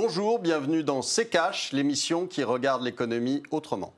Bonjour, bienvenue dans C'est Cash, l'émission qui regarde l'économie autrement.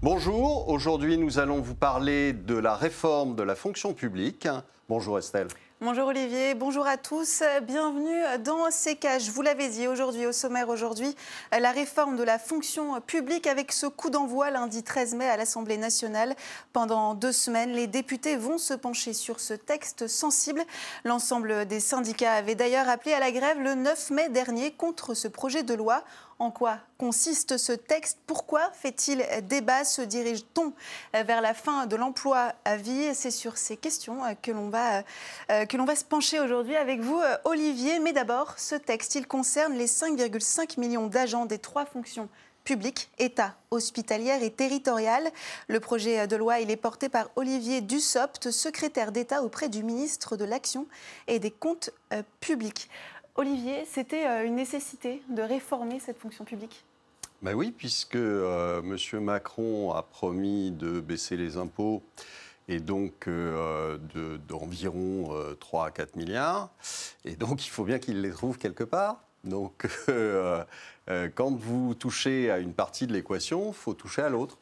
Bonjour, aujourd'hui nous allons vous parler de la réforme de la fonction publique. Bonjour Estelle. Bonjour Olivier, bonjour à tous. Bienvenue dans CK. Je vous l'avais dit aujourd'hui, au sommaire aujourd'hui, la réforme de la fonction publique avec ce coup d'envoi lundi 13 mai à l'Assemblée nationale. Pendant deux semaines, les députés vont se pencher sur ce texte sensible. L'ensemble des syndicats avaient d'ailleurs appelé à la grève le 9 mai dernier contre ce projet de loi en quoi consiste ce texte? Pourquoi fait-il débat? Se dirige-t-on vers la fin de l'emploi à vie? C'est sur ces questions que l'on va, euh, que l'on va se pencher aujourd'hui avec vous, Olivier. Mais d'abord, ce texte, il concerne les 5,5 millions d'agents des trois fonctions publiques, État, hospitalière et territoriale. Le projet de loi, il est porté par Olivier Dussopt, secrétaire d'État auprès du ministre de l'Action et des Comptes euh, publics. Olivier, c'était euh, une nécessité de réformer cette fonction publique? Ben oui, puisque euh, M. Macron a promis de baisser les impôts et donc euh, d'environ 3 à 4 milliards. Et donc il faut bien qu'il les trouve quelque part. Donc quand vous touchez à une partie de l'équation, il faut toucher à l'autre.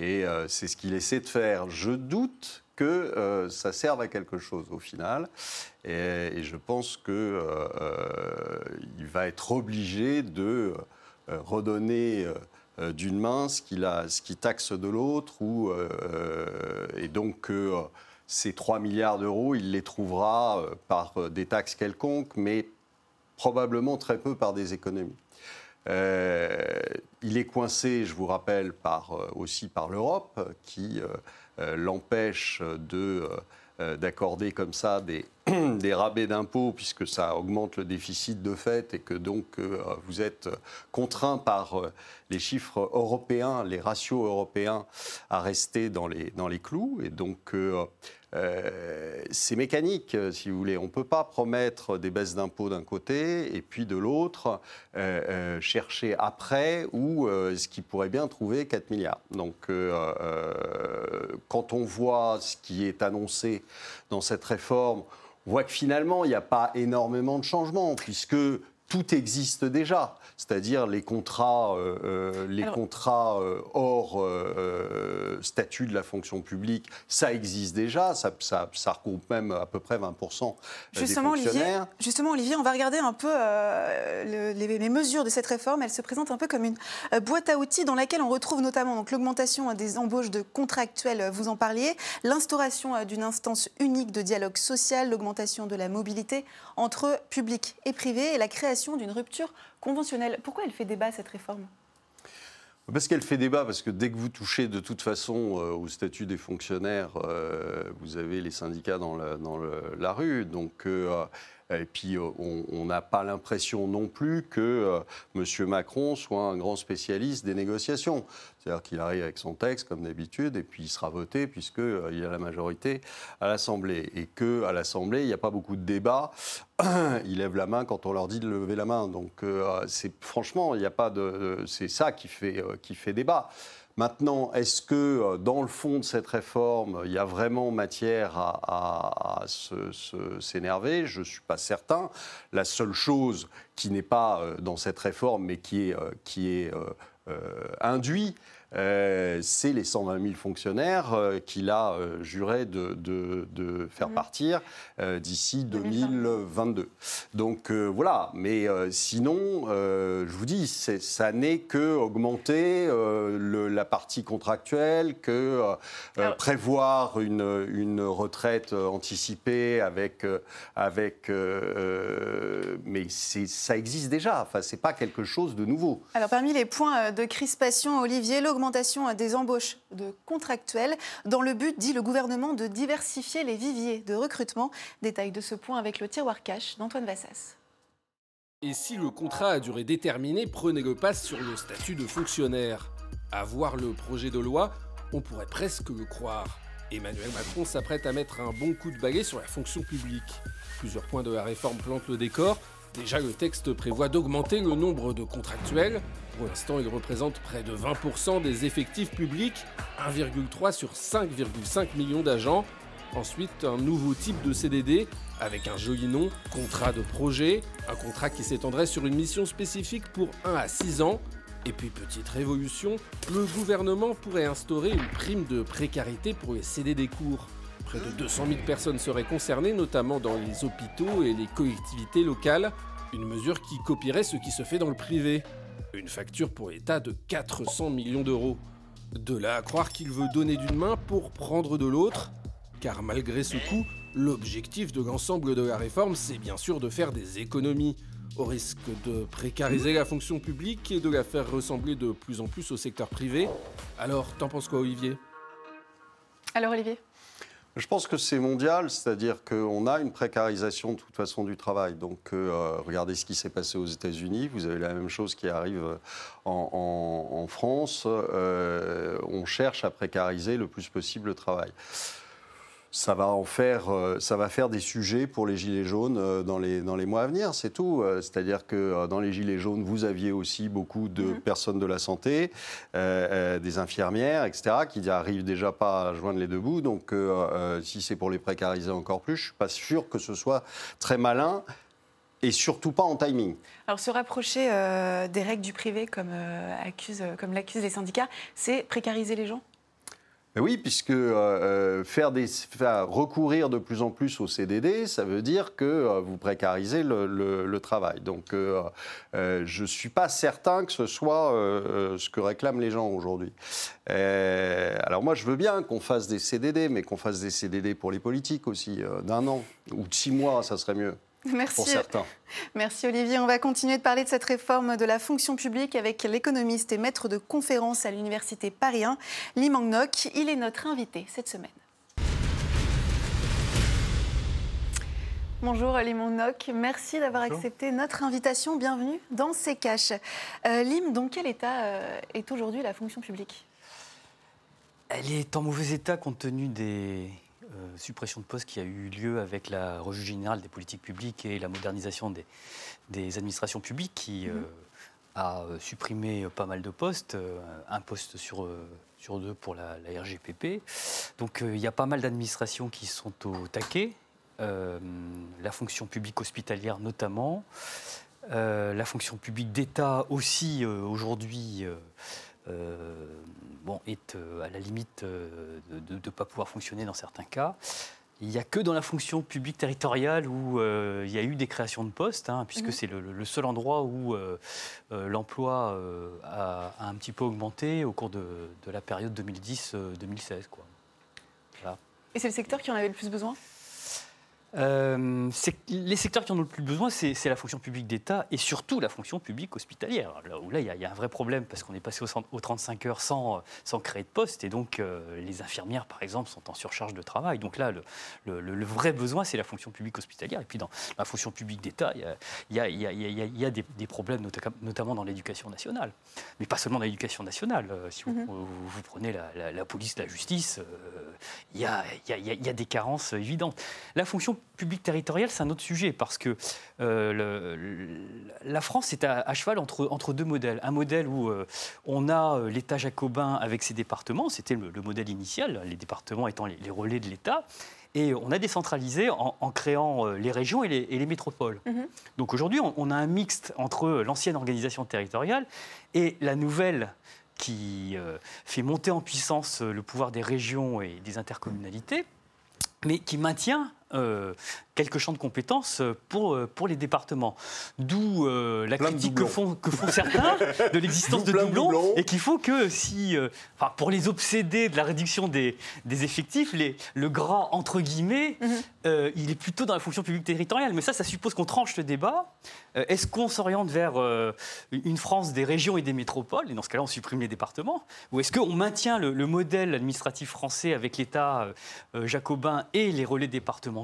Et c'est ce qu'il essaie de faire. Je doute que euh, ça serve à quelque chose au final. Et, je pense qu'il euh, euh, va être obligé de redonner d'une main ce qu'il taxe de l'autre, et donc ces 3 milliards d'euros, il les trouvera par des taxes quelconques, mais probablement très peu par des économies. Il est coincé, je vous rappelle, par, aussi par l'Europe, qui euh, l'empêche de euh, d'accorder comme ça des, des rabais d'impôts puisque ça augmente le déficit de fait et que donc euh, vous êtes contraint par les chiffres européens, les ratios européens à rester dans les, dans les clous. Et donc euh, c'est mécanique, euh, si vous voulez. On ne peut pas promettre des baisses d'impôts d'un côté et puis de l'autre euh, chercher après ou ce qui pourrait bien trouver 4 milliards. Donc, quand on voit ce qui est annoncé dans cette réforme, on voit que finalement, il n'y a pas énormément de changements, puisque tout existe déjà, c'est-à-dire les contrats, euh, euh, les contrats euh, hors statut de la fonction publique, ça existe déjà, ça, ça, ça, regroupe même à peu près 20% justement, des fonctionnaires. Olivier, justement, Olivier, on va regarder un peu les, mesures de cette réforme. Elle se présente un peu comme une boîte à outils dans laquelle on retrouve notamment l'augmentation des embauches de contractuels, vous en parliez, l'instauration d'une instance unique de dialogue social, l'augmentation de la mobilité entre public et privé et la création d'une rupture conventionnelle. Pourquoi elle fait débat, cette réforme? Parce qu'elle fait débat, parce que dès que vous touchez de toute façon euh, au statut des fonctionnaires, euh, vous avez les syndicats dans la, rue. Donc euh, et puis, euh, on n'a pas l'impression non plus que euh, M. Macron soit un grand spécialiste des négociations. C'est-à-dire qu'il arrive avec son texte, comme d'habitude, et puis il sera voté, puisqu'il euh, a la majorité à l'Assemblée. Et qu'à l'Assemblée, il n'y a pas beaucoup de débats. Ils lèvent la main quand on leur dit de lever la main. Donc, c'est franchement, il n'y a pas de. C'est ça qui fait, qui fait débat. Maintenant, est-ce que euh, dans le fond de cette réforme, il y a vraiment matière à, s'énerver? Je ne suis pas certain. La seule chose qui n'est pas euh, dans cette réforme, mais qui est, euh, qui est induit, euh, c'est les 120 000 fonctionnaires euh, qu'il a euh, juré de, faire mhm. partir d'ici 2022. Donc voilà, mais sinon, je vous dis, ça n'est que augmenter la partie contractuelle, que prévoir une, retraite anticipée avec... avec mais ça existe déjà, enfin, c'est pas quelque chose de nouveau. Alors parmi les points de crispation, Olivier, augmentation des embauches de contractuels dans le but, dit le gouvernement, de diversifier les viviers de recrutement. Détail de ce point avec le tiroir cash d'Antoine Vassas. Et si le contrat à durée déterminée prenait le pas sur le statut de fonctionnaire? À voir le projet de loi, on pourrait presque le croire. Emmanuel Macron s'apprête à mettre un bon coup de baguette sur la fonction publique. Plusieurs points de la réforme plantent le décor, Déjà, le texte prévoit d'augmenter le nombre de contractuels. Pour l'instant, il représente près de 20% des effectifs publics, 1,3 sur 5,5 millions d'agents. Ensuite, un nouveau type de CDD avec un joli nom, contrat de projet, un contrat qui s'étendrait sur une mission spécifique pour 1 à 6 ans. Et puis, petite révolution, le gouvernement pourrait instaurer une prime de précarité pour les CDD courts. Près de 200 000 personnes seraient concernées, notamment dans les hôpitaux et les collectivités locales, une mesure qui copierait ce qui se fait dans le privé. Une facture pour l'État de 400 millions d'euros. De là à croire qu'il veut donner d'une main pour prendre de l'autre, car malgré ce coup, l'objectif de l'ensemble de la réforme, c'est bien sûr de faire des économies, au risque de précariser la fonction publique et de la faire ressembler de plus en plus au secteur privé. Alors, t'en penses quoi, Olivier? Alors, Olivier? Je pense que c'est mondial, c'est-à-dire qu'on a une précarisation de toute façon du travail. Donc, euh, regardez ce qui s'est passé aux États-Unis. Vous avez la même chose qui arrive en, France. Euh, on cherche à précariser le plus possible le travail ça va en faire, euh, ça va faire des sujets pour les gilets jaunes euh, dans les, dans les mois à venir, c'est tout. Euh, c'est-à-dire que dans les gilets jaunes, vous aviez aussi beaucoup de mhm. personnes de la santé, des infirmières, etc., qui n'arrivent déjà pas à joindre les deux bouts. Donc, si c'est pour les précariser encore plus, je suis pas sûr que ce soit très malin et surtout pas en timing. Alors se rapprocher des règles du privé comme, comme l'accusent les syndicats, c'est précariser les gens? Oui, puisque euh, euh, faire, recourir de plus en plus au CDD, ça veut dire que euh, vous précarisez le, travail. Donc, je ne suis pas certain que ce soit ce que réclament les gens aujourd'hui. alors moi, je veux bien qu'on fasse des CDD, mais qu'on fasse des CDD pour les politiques aussi, d'un an ou de six mois, ça serait mieux. Merci. Merci Olivier. On va continuer de parler de cette réforme de la fonction publique avec l'économiste et maître de conférence à l'Université Paris 1, Lee Mang-nok. Il est notre invité cette semaine. Bonjour Lim Mang-nok, merci d'avoir accepté notre invitation. Bienvenue dans ces caches. Euh, Lim, dans quel état euh, est aujourd'hui la fonction publique? Elle est en mauvais état compte tenu des, euh, suppression de postes qui a eu lieu avec la revue générale des politiques publiques et la modernisation des, administrations publiques qui mhm. euh, a euh, supprimé pas mal de postes, un poste sur, sur deux pour la, RGPP. Donc il y a pas mal d'administrations qui sont au taquet, la fonction publique hospitalière notamment, la fonction publique d'État aussi aujourd'hui bon, est euh, à la limite euh, de ne pas pouvoir fonctionner dans certains cas. Il n'y a que dans la fonction publique territoriale où euh, il y a eu des créations de postes, hein, puisque mhm. c'est le, seul endroit où l'emploi a, un petit peu augmenté au cours de, la période 2010-2016. Et c'est le secteur qui en avait le plus besoin? Euh, les secteurs qui en ont le plus besoin, c'est la fonction publique d'État et surtout la fonction publique hospitalière. Là où là, il y, a un vrai problème parce qu'on est passé aux, 35 heures sans, sans créer de poste et donc euh, les infirmières, par exemple, sont en surcharge de travail. Donc là, le, vrai besoin, c'est la fonction publique hospitalière. Et puis dans la fonction publique d'État, il y a, des, problèmes, notamment dans l'éducation nationale. Mais pas seulement dans l'éducation nationale. si vous, vous, prenez la, police, la justice, il y, a, des carences évidentes. La fonction public territorial, c'est un autre sujet parce que euh, la France est à, cheval entre, entre deux modèles. Un modèle où euh, on a euh, l'État jacobin avec ses départements, c'était le, modèle initial, les départements étant les, relais de l'État. Et on a décentralisé en, créant les régions et les, métropoles. Mm-hmm. Donc aujourd'hui, on, on, a un mixte entre l'ancienne organisation territoriale et la nouvelle qui fait monter en puissance le pouvoir des régions et des intercommunalités, mais qui maintient euh, quelques champs de compétences pour, euh, pour les départements. D'où euh, la critique que font, que font certains de l'existence de doublons, et qu'il faut que si, enfin, pour les obsédés de la réduction des, des effectifs, les, le gras entre guillemets, mhm. il est plutôt dans la fonction publique territoriale. Mais ça, ça suppose qu'on tranche le débat. Est-ce qu'on s'oriente vers une France des régions et des métropoles, et dans ce cas-là, on supprime les départements, ou est-ce qu'on maintient le, le, modèle administratif français avec l'État jacobin et les relais départementaux?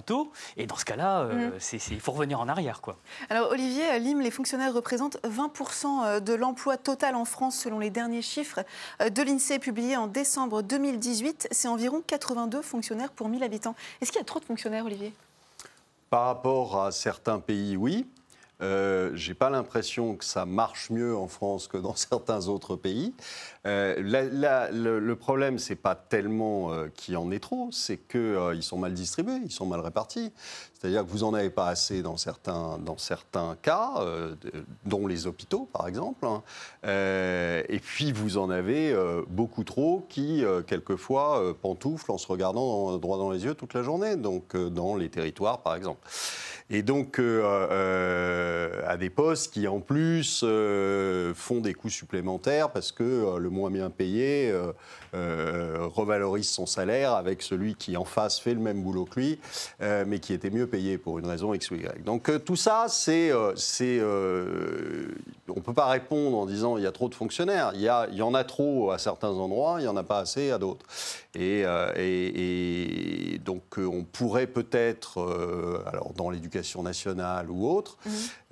Et dans ce cas-là, euh, mhm. il faut revenir en arrière. Quoi. Alors Olivier, Lim, les fonctionnaires représentent 20% euh, de l'emploi total en France selon les derniers chiffres euh, de l'INSEE publiés en décembre 2018. C'est environ 82 fonctionnaires pour 1000 habitants. Est-ce qu'il y a trop de fonctionnaires, Olivier? Par rapport à certains pays, oui. Euh, J'ai pas l'impression que ça marche mieux en France que dans certains autres pays. Euh, le, le problème, c'est pas tellement euh, qu'il y en ait trop, c'est qu'ils sont mal distribués, ils sont mal répartis. C'est-à-dire que vous en avez pas assez dans certains, dans certains cas, euh, dont les hôpitaux, par exemple. hein. Euh, et puis, vous en avez euh, beaucoup trop qui, euh, quelquefois, euh, pantouflent en se regardant droit dans les yeux toute la journée, donc euh, dans les territoires, par exemple. Et donc, euh, euh, à des postes qui, en plus, euh, font des coûts supplémentaires parce que euh, le moins bien payé euh, euh, revalorise son salaire avec celui qui, en face, fait le même boulot que lui, euh, mais qui était mieux payé pour une raison X ou Y. Donc, tout ça, c'est. on ne peut pas répondre en disant il y a trop de fonctionnaires. Il y, a- il y en a trop à certains endroits, il n'y en a pas assez à d'autres. Et, et- et donc, on pourrait peut-être, alors dans l'éducation nationale ou autre,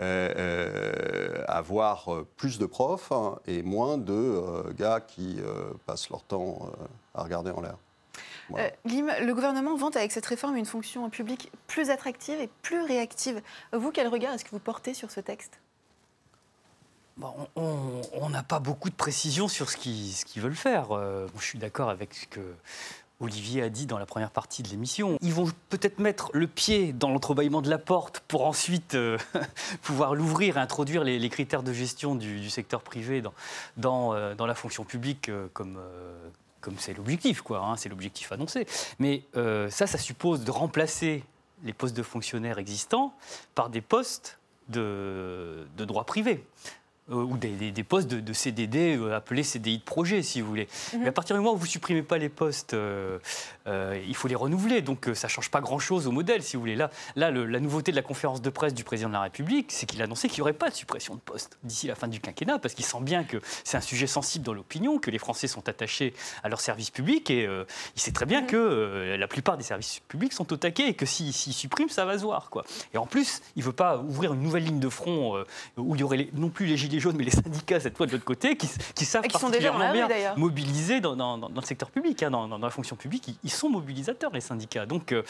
euh, avoir plus de profs hein, et moins de euh, qui euh, passent leur temps euh, à regarder en l'air. Voilà. Euh, Lim, le gouvernement vante avec cette réforme une fonction publique plus attractive et plus réactive. Vous, quel regard est-ce que vous portez sur ce texte? Bon, on- n'a pas beaucoup de précisions sur ce qu'ils veulent faire. Euh, je suis d'accord avec ce que Olivier a dit dans la première partie de l'émission. Ils vont peut-être mettre le pied dans l'entrebâillement de la porte pour ensuite euh, pouvoir l'ouvrir et introduire les, critères de gestion du, secteur privé euh, dans la fonction publique euh, comme, c'est l'objectif, quoi. hein, c'est l'objectif annoncé. Mais ça, ça suppose de remplacer les postes de fonctionnaires existants par des postes de droit privé. Euh, ou des, des- des postes de, de CDD euh, appelés CDI de projet, si vous voulez. Mais à partir du moment où vous supprimez pas les postes, euh, euh, il faut les renouveler. Donc ça change pas grand-chose au modèle, si vous voulez. Là, là le- la nouveauté de la conférence de presse du président de la République, c'est qu'il a annoncé qu'il n'y aurait pas de suppression de postes d'ici la fin du quinquennat, parce qu'il sent bien que c'est un sujet sensible dans l'opinion, que les Français sont attachés à leurs services publics, et euh, il sait très bien que euh, la plupart des services publics sont au taquet, et que s'il s'il supprime, ça va se voir. Quoi. Et en plus, il ne veut pas ouvrir une nouvelle ligne de front où il y aurait les- non plus les gilets jaunes, mais les syndicats, cette fois de l'autre côté, qui, qui savent Et qui sont déjà particulièrement bien mobilisés dans, dans- dans- dans le secteur public, hein, dans, dans la fonction publique. Ils, ils sont mobilisateurs, les syndicats. Donc euh,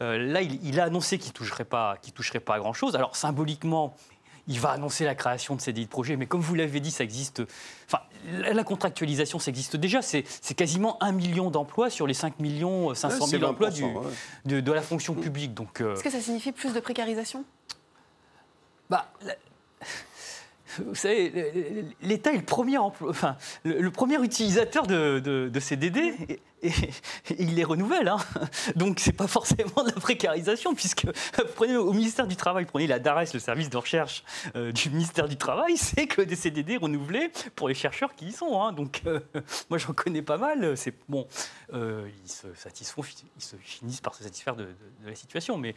euh, là, il, il a annoncé qu'il ne toucherait pas, qu'il toucherait pas à grand-chose. Alors symboliquement, il va annoncer la création de CDI de projet, mais comme vous l'avez dit, ça existe. Enfin, la contractualisation, ça existe déjà. C'est quasiment un million d'emplois sur les 5 millions 500 Ouais, c'est 000 emplois 20%, du- ouais. de, de la fonction publique. Donc, euh, Est-ce que ça signifie plus de précarisation? bah, la- Vous savez, l'État est le premier, enfin, le, premier utilisateur de, CDD et, et- il les renouvelle. hein. Donc, c'est pas forcément de la précarisation, puisque prenez au ministère du Travail, prenez la DARES, le service de recherche euh, du ministère du Travail, c'est que des CDD renouvelés pour les chercheurs qui y sont. hein. Donc, euh, moi, j'en connais pas mal. C'est bon, euh, ils se satisfont, ils se finissent par se satisfaire de, la situation, mais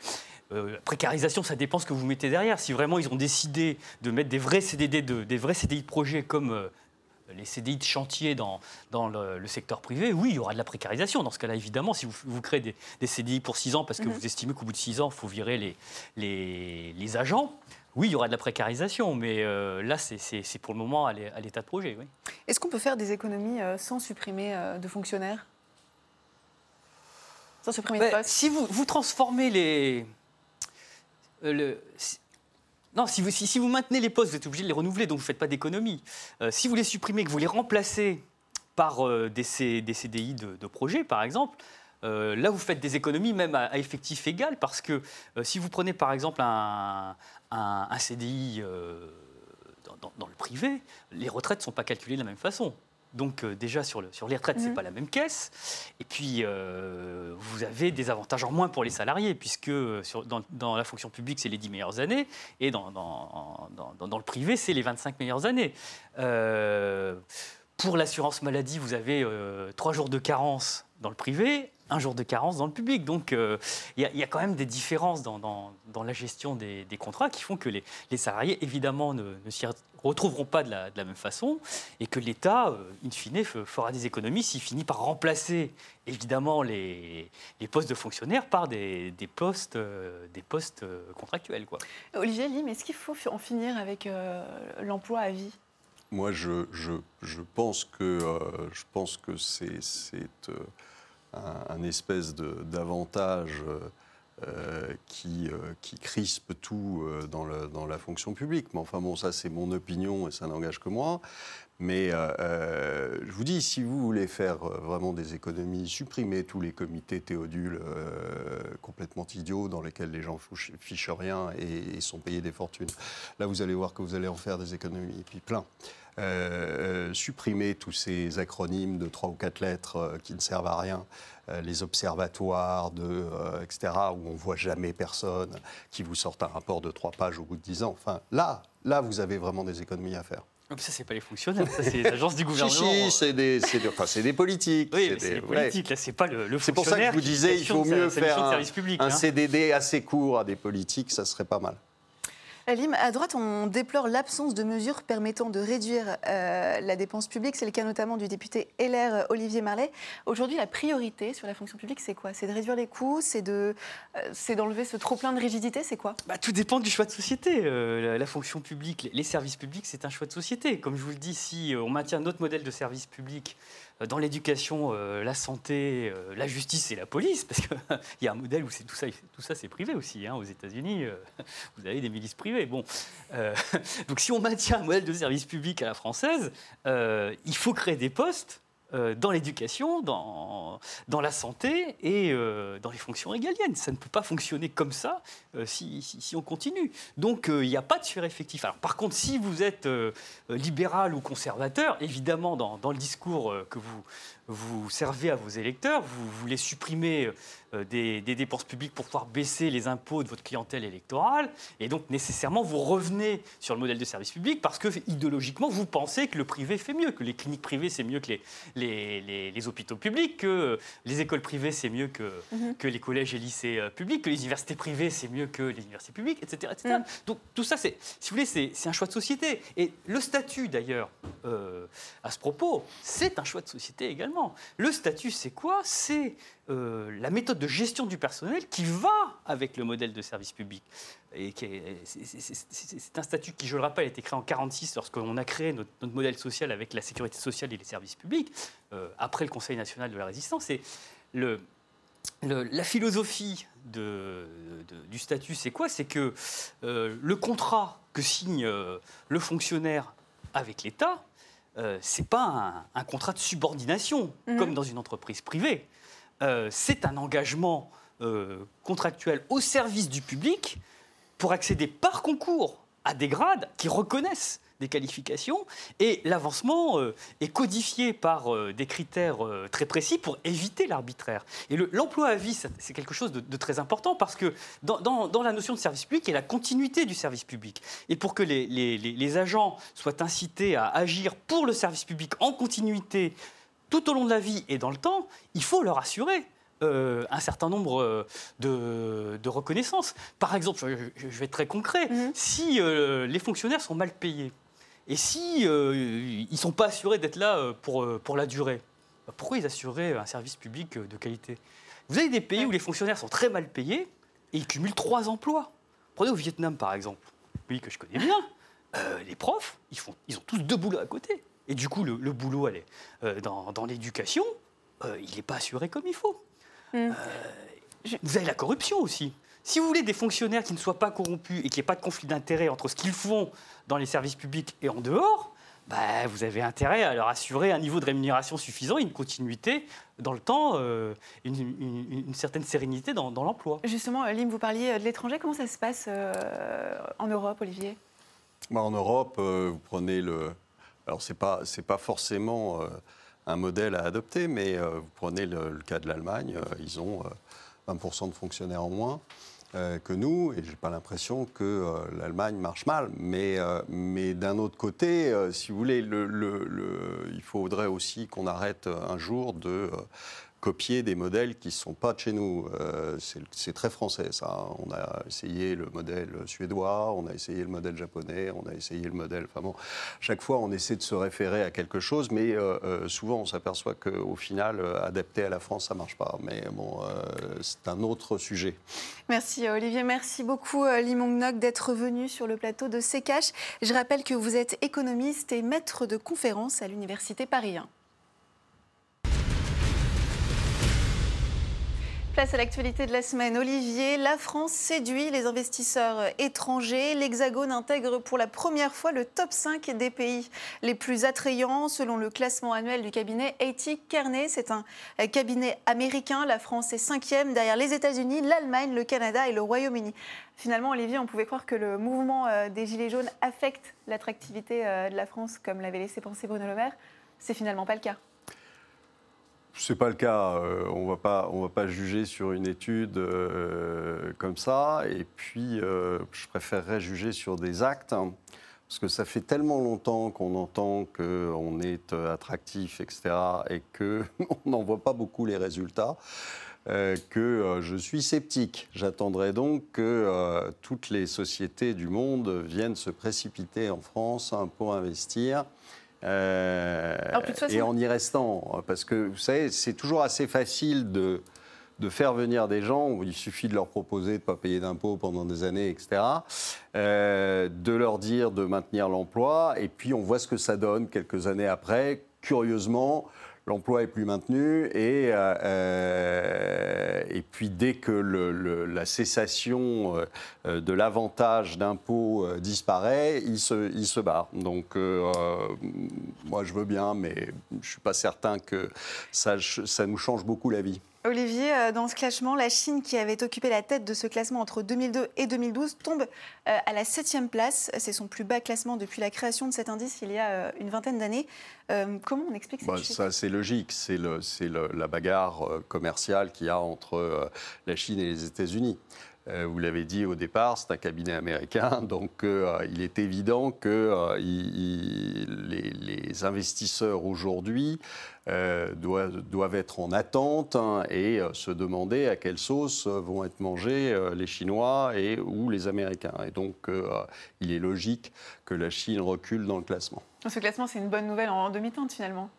la précarisation, ça dépend ce que vous mettez derrière. Si vraiment ils ont décidé de mettre des vrais CDD, de, des vrais CDI de projet comme les CDI de chantier dans, dans le, le secteur privé, oui, il y aura de la précarisation. Dans ce cas-là, évidemment, si vous, vous créez des, des CDI pour 6 ans parce que vous estimez qu'au bout de 6 ans, il faut virer les, les, les agents, oui, il y aura de la précarisation. Mais euh, là, c'est- pour le moment à l'é- à l'état de projet. Oui. Est-ce qu'on peut faire des économies euh, sans supprimer euh, de fonctionnaires? Sans supprimer de postes? si vous, vous transformez les. euh, le- non, si vous, maintenez les postes, vous êtes obligé de les renouveler, donc vous ne faites pas d'économie. Euh, si vous les supprimez, que vous les remplacez par euh, des, CDI de, de projet, par exemple, euh, là, vous faites des économies même à, effectif égal, parce que si vous prenez par exemple un, CDI dans le privé, les retraites ne sont pas calculées de la même façon. Donc euh, déjà sur, le, sur les retraites, ce c'est Mhm. pas la même caisse. Et puis euh, vous avez des avantages en moins pour les salariés, puisque euh, sur- dans, dans la fonction publique, c'est les 10 meilleures années, et dans, le privé, c'est les 25 meilleures années. Euh, pour l'assurance maladie, vous avez trois jours de carence dans le privé, un jour de carence dans le public. Donc euh, il y, a- il y a quand même des différences dans, dans- dans la gestion des, des contrats qui font que les, les salariés, évidemment, ne, ne s'y retrouveront pas de la, de la même façon et que l'État, euh, in fine, fera des économies s'il finit par remplacer, évidemment, les, les postes de fonctionnaires par des, des postes, euh, des postes euh, contractuels. Quoi. Olivier Lim, est-ce qu'il faut en finir avec euh, l'emploi à vie? Moi, je, je, je pense que, euh, je pense que c'est euh, un, espèce d'avantage euh, qui, qui crispe tout dans, la fonction publique. Mais enfin bon, ça c'est mon opinion et ça n'engage que moi. Mais euh, euh, je vous dis, si vous voulez faire euh, vraiment des économies, supprimer tous les comités théodules complètement idiots dans lesquels les gens fichent rien et, sont payés des fortunes, là vous allez voir que vous allez en faire des économies, et puis plein. Supprimer tous ces acronymes de trois ou quatre lettres qui ne servent à rien, les observatoires, de, etc., où on voit jamais personne, qui vous sortent un rapport de trois pages au bout de dix ans. Enfin, là, là, vous avez vraiment des économies à faire. Ça, c'est pas les fonctionnaires, ça, c'est l'agence du gouvernement. Si, si, c'est des, enfin, des, politiques. Oui, c'est des, politiques, là, c'est pas le, le C'est pour ça que je vous disais, il faut mieux faire un, public, un hein. CDD assez court à des politiques, ça serait pas mal. Alim, à droite, on déplore l'absence de mesures permettant de réduire euh, la dépense publique. C'est le cas notamment du député LR Olivier Marlet. Aujourd'hui, la priorité sur la fonction publique, c'est quoi? C'est de réduire les coûts C'est euh, d'enlever ce trop-plein de rigidité C'est quoi? Bah, Tout dépend du choix de société. Euh, la, fonction publique, les services publics, c'est un choix de société. Comme je vous le dis, si on maintient notre modèle de service public euh, dans l'éducation, euh, la santé, euh, la justice et la police, parce qu'il y a un modèle où tout ça, tout ça c'est privé aussi. Hein, aux États-Unis, vous avez des milices privées. Bon, donc si on maintient un modèle de service public à la française, il faut créer des postes euh, dans l'éducation, dans, dans la santé et euh, dans les fonctions régaliennes. Ça ne peut pas fonctionner comme ça euh, si, si, on continue. Donc il n'y a pas de sureffectif. Alors, par contre, si vous êtes libéral ou conservateur, évidemment, dans, dans le discours que vous, vous servez à vos électeurs, vous voulez supprimer euh, des, dépenses publiques pour pouvoir baisser les impôts de votre clientèle électorale, et donc nécessairement vous revenez sur le modèle de service public parce que idéologiquement vous pensez que le privé fait mieux, que les cliniques privées c'est mieux que les, les, hôpitaux publics, que les écoles privées c'est mieux que, mhm. que les collèges et lycées euh, publics, que les universités privées c'est mieux que les universités publiques, etc. Mhm. Donc tout ça, c'est, si vous voulez, c'est un choix de société. Et le statut d'ailleurs, euh, à ce propos, c'est un choix de société également. Le statut, c'est quoi? C'est euh, la méthode de gestion du personnel qui va avec le modèle de service public. Et c'est un statut qui, je le rappelle, a été créé en 1946 lorsqu'on a créé notre, modèle social avec la sécurité sociale et les services publics, euh, après le Conseil national de la résistance. Et le, la philosophie du statut, c'est quoi? C'est que euh, le contrat que signe le fonctionnaire avec l'État, euh, c'est pas un, contrat de subordination mhm. comme dans une entreprise privée. Euh, c'est un engagement euh, contractuel au service du public pour accéder par concours à des grades qui reconnaissent des qualifications, et l'avancement euh, est codifié par euh, des critères euh, très précis pour éviter l'arbitraire. Et l'emploi à vie, c'est quelque chose de, très important parce que dans, la notion de service public, il y a la continuité du service public. Et pour que les, les agents soient incités à agir pour le service public en continuité tout au long de la vie et dans le temps, il faut leur assurer euh, un certain nombre euh, de, reconnaissances. Par exemple, je, vais être très concret, mhm. si euh, les fonctionnaires sont mal payés et si ils ne sont pas assurés d'être là pour, pour la durée, bah, pourquoi ils assureraient un service public de qualité? Vous avez des pays où les fonctionnaires sont très mal payés et ils cumulent trois emplois. Prenez au Vietnam, par exemple, pays que je connais bien. les profs, ils, font, ils ont tous deux boulots à côté. Et du coup, le, boulot, est, dans, dans l'éducation, il n'est pas assuré comme il faut. Euh, vous avez la corruption aussi. Si vous voulez des fonctionnaires qui ne soient pas corrompus et qu'il n'y ait pas de conflit d'intérêts entre ce qu'ils font dans les services publics et en dehors, bah, vous avez intérêt à leur assurer un niveau de rémunération suffisant, une continuité dans le temps, euh, une, certaine sérénité dans, l'emploi. Justement, Lim, vous parliez de l'étranger. Comment ça se passe euh, en Europe, Olivier? Bah, En Europe, vous prenez le. Alors, ce n'est pas, pas forcément un modèle à adopter, mais euh, vous prenez le, cas de l'Allemagne, euh, ils ont 20% euh, de fonctionnaires en moins. Que nous, et je n'ai pas l'impression que l'Allemagne marche mal. Mais, mais d'un autre côté, si vous voulez, le, le, il faudrait aussi qu'on arrête un jour de copier des modèles qui ne sont pas de chez nous. Euh, c'est très français, ça. On a essayé le modèle suédois, on a essayé le modèle japonais, on a essayé le modèle... Enfin bon, chaque fois, on essaie de se référer à quelque chose, mais euh, euh, souvent, on s'aperçoit qu'au final, adapté à la France, ça ne marche pas. Mais bon, c'est un autre sujet. Merci Olivier, merci beaucoup Limong Nok d'être venu sur le plateau de CKH. Je rappelle que vous êtes économiste et maître de conférence à l'Université Paris 1. Place à l'actualité de la semaine. Olivier, la France séduit les investisseurs étrangers. L'Hexagone intègre pour la première fois le top 5 des pays les plus attrayants selon le classement annuel du cabinet A.T. Kearney. C'est un cabinet américain. La France est cinquième derrière les États-Unis, l'Allemagne, le Canada et le Royaume-Uni. Finalement, Olivier, on pouvait croire que le mouvement euh, des Gilets jaunes affecte l'attractivité euh, de la France, comme l'avait laissé penser Bruno Le Maire. C'est finalement pas le cas. Ce n'est pas le cas. Euh, on ne va pas juger sur une étude comme ça. Et puis, je préférerais juger sur des actes. Hein, parce que ça fait tellement longtemps qu'on entend qu'on est attractif, etc., et qu'on n'en voit pas beaucoup les résultats. Euh, que euh, je suis sceptique. J'attendrai donc que euh, toutes les sociétés du monde viennent se précipiter en France hein, pour investir. Et en y restant, parce que vous savez, c'est toujours assez facile de, de faire venir des gens il suffit de leur proposer de ne pas payer d'impôts pendant des années, etc., de leur dire de maintenir l'emploi, et puis on voit ce que ça donne quelques années après. Curieusement, l'emploi est plus maintenu et, euh, euh, puis dès que la cessation euh, de l'avantage d'impôt disparaît, il se, il barre. Donc moi je veux bien, mais je ne suis pas certain que ça nous change beaucoup la vie. Olivier, euh, dans ce classement, la Chine, qui avait occupé la tête de ce classement entre 2002 et 2012, tombe euh, à la septième place. C'est son plus bas classement depuis la création de cet indice il y a euh, une vingtaine d'années. comment on explique bah, Ça, c'est logique. C'est la bagarre commerciale qu'il y a entre la Chine et les États-Unis. Vous l'avez dit au départ, c'est un cabinet américain, donc il est évident que les, les, investisseurs aujourd'hui euh, doivent, être en attente hein, et euh, se demander à quelle sauce vont être mangés euh, les Chinois et ou les Américains. Et donc, il est logique que la Chine recule dans le classement. Ce classement, c'est une bonne nouvelle en demi-teinte finalement.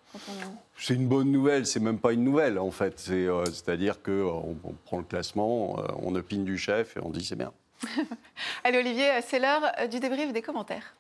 C'est une bonne nouvelle, c'est même pas une nouvelle en fait. C'est-à-dire qu'on on prend le classement, on opine du chef et on dit c'est bien. Allez Olivier, c'est l'heure du débrief des commentaires.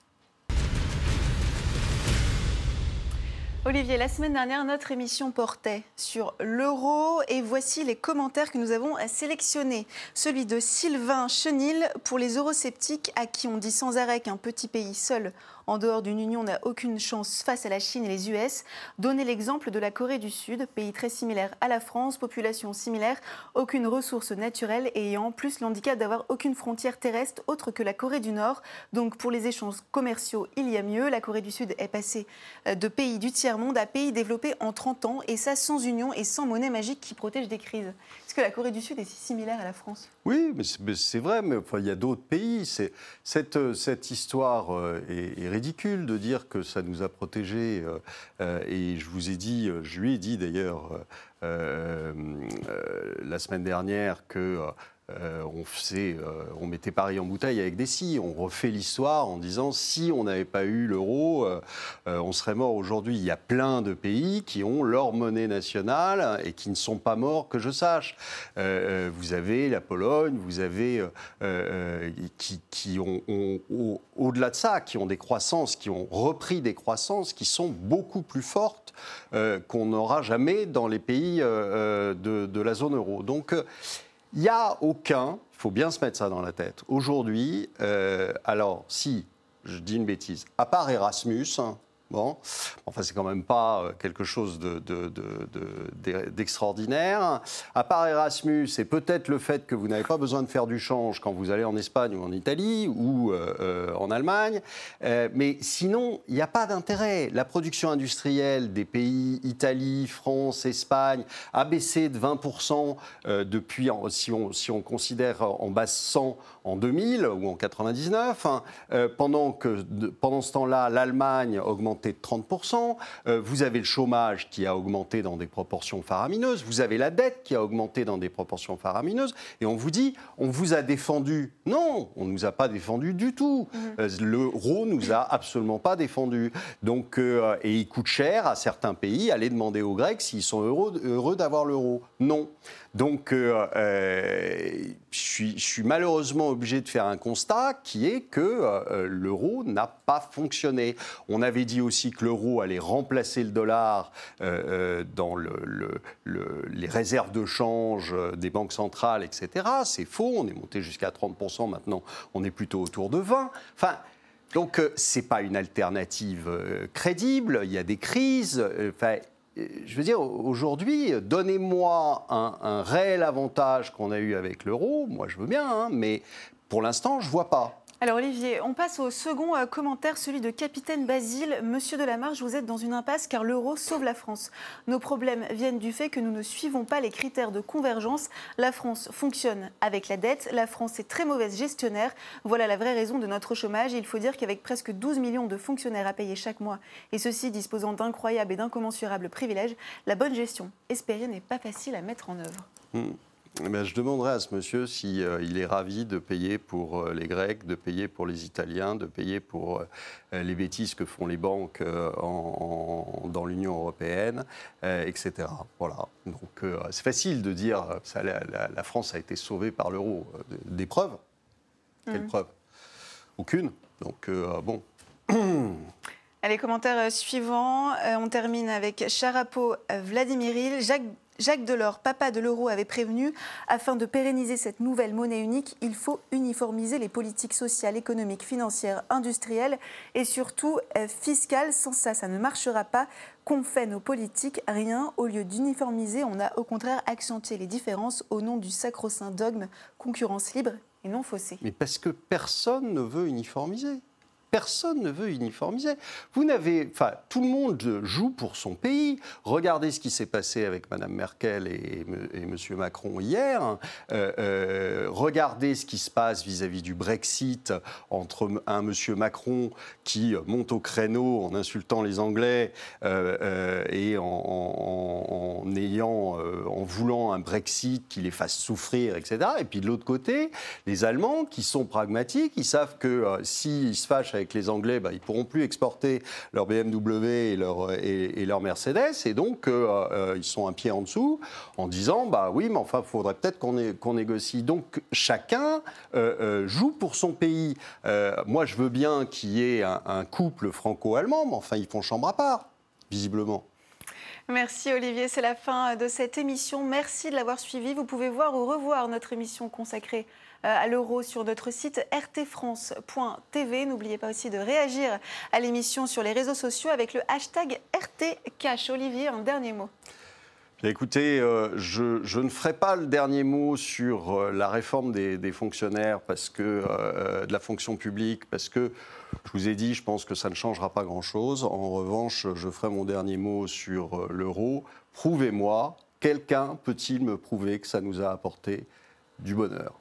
Olivier, la semaine dernière, notre émission portait sur l'euro et voici les commentaires que nous avons sélectionnés. Celui de Sylvain Chenil pour les eurosceptiques à qui on dit sans arrêt qu'un petit pays seul en dehors d'une union n'a aucune chance face à la Chine et les US. Donnez l'exemple de la Corée du Sud, pays très similaire à la France, population similaire, aucune ressource naturelle et ayant plus l'handicap d'avoir aucune frontière terrestre autre que la Corée du Nord. Donc pour les échanges commerciaux, il y a mieux. La Corée du Sud est passée euh, de pays du tiers-monde à pays développé en 30 ans et ça sans union et sans monnaie magique qui protège des crises. Est-ce que la Corée du Sud est si similaire à la France? Oui, mais c'est vrai, mais il y a d'autres pays. Cette, euh, cette histoire euh, est, ridicule de dire que ça nous a protégés. Euh, et je vous ai dit, je lui ai dit d'ailleurs la semaine dernière que euh, on, faisait, euh, on mettait Paris en bouteille avec des si. On refait l'histoire en disant si on n'avait pas eu l'euro, euh, on serait mort aujourd'hui. Il y a plein de pays qui ont leur monnaie nationale et qui ne sont pas morts, que je sache. vous avez la Pologne, vous avez qui, ont, au-delà de ça, qui ont des croissances, qui ont repris des croissances qui sont beaucoup plus fortes qu'on n'aura jamais dans les pays de, de, la zone euro. Donc il n'y a aucun, il faut bien se mettre ça dans la tête, aujourd'hui, euh, alors si, je dis une bêtise, à part Erasmus, hein, Bon, enfin, c'est quand même pas euh, quelque chose d'extraordinaire. à part Erasmus, c'est peut-être le fait que vous n'avez pas besoin de faire du change quand vous allez en Espagne ou en Italie ou euh, euh, en Allemagne. mais sinon, il n'y a pas d'intérêt. La production industrielle des pays Italie, France, Espagne a baissé de 20% depuis, si on, si on considère en base 100 en 2000 ou en 99, hein, pendant que pendant ce temps-là, l'Allemagne augmente de 30%, euh, vous avez le chômage qui a augmenté dans des proportions faramineuses, vous avez la dette qui a augmenté dans des proportions faramineuses, et on vous dit, on vous a défendu. Non, on ne nous a pas défendu du tout. Mmh. Euh, L'euro nous a absolument pas défendu. Donc, euh, et il coûte cher à certains pays, allez demander aux Grecs s'ils sont heureux, heureux d'avoir l'euro. Non. Donc, euh, euh, je, suis, malheureusement obligé de faire un constat qui est que euh, l'euro n'a pas fonctionné. On avait dit aussi que l'euro allait remplacer le dollar dans les réserves de change des banques centrales, etc. C'est faux, on est monté jusqu'à 30%, maintenant on est plutôt autour de 20%. Enfin, donc, ce n'est pas une alternative crédible, il y a des crises. Je veux dire, aujourd'hui, donnez-moi un, réel avantage qu'on a eu avec l'euro, moi je veux bien, hein, mais pour l'instant, je ne vois pas. Alors Olivier, on passe au second euh, commentaire, celui de Capitaine Basile. Monsieur Delamarche, vous êtes dans une impasse car l'euro sauve la France. Nos problèmes viennent du fait que nous ne suivons pas les critères de convergence. La France fonctionne avec la dette, la France est très mauvaise gestionnaire. Voilà la vraie raison de notre chômage. Il faut dire qu'avec presque 12 millions de fonctionnaires à payer chaque mois, et ceux-ci disposant d'incroyables et d'incommensurables privilèges, la bonne gestion espérée n'est pas facile à mettre en œuvre. Hmm. Eh je demanderai à ce monsieur s'il euh, est ravi de payer pour euh, les Grecs, de payer pour les Italiens, de payer pour euh, les bêtises que font les banques dans l'Union européenne, etc. Voilà. Donc c'est facile de dire que la, France a été sauvée par l'euro. Des preuves Quelles mmh. preuves? Aucune. Donc bon. Allez, commentaire suivant. on termine avec Charapo Vladimiril. Jacques Jacques Delors, papa de l'euro, avait prévenu, afin de pérenniser cette nouvelle monnaie unique, il faut uniformiser les politiques sociales, économiques, financières, industrielles et surtout euh, fiscales. Sans ça, ça ne marchera pas. Qu'ont fait nos politiques? Rien. Au lieu d'uniformiser, on a au contraire accentué les différences au nom du sacro-saint dogme concurrence libre et non faussée. Mais parce que personne ne veut uniformiser. Personne ne veut uniformiser. Vous n'avez, enfin, tout le monde joue pour son pays. Regardez ce qui s'est passé avec Mme Merkel et, et M. Macron hier. Euh, euh, regardez ce qui se passe vis-à-vis du Brexit entre un M. Macron qui monte au créneau en insultant les Anglais euh, et en, ayant, en voulant un Brexit qui les fasse souffrir, etc. Et puis de l'autre côté, les Allemands qui sont pragmatiques, ils savent que s'ils se fâchent les Anglais, bah, ils ne pourront plus exporter leur BMW et leur, Mercedes, et donc euh, euh, ils sont un pied en dessous en disant, bah oui, mais enfin, il faudrait peut-être qu'on négocie. Donc chacun euh, joue pour son pays. moi, je veux bien qu'il y ait un, un couple franco-allemand, mais enfin, ils font chambre à part, visiblement. Merci Olivier, c'est la fin de cette émission. Merci de l'avoir suivi. Vous pouvez voir ou revoir notre émission consacrée à l'euro sur notre site rtfrance.tv. N'oubliez pas aussi de réagir à l'émission sur les réseaux sociaux avec le hashtag RTCash. Olivier, un dernier mot. Écoutez, euh, je, ne ferai pas le dernier mot sur euh, la réforme des, fonctionnaires parce que de la fonction publique, parce que je vous ai dit, je pense que ça ne changera pas grand-chose. En revanche, je ferai mon dernier mot sur l'euro. Prouvez-moi, quelqu'un peut-il me prouver que ça nous a apporté du bonheur?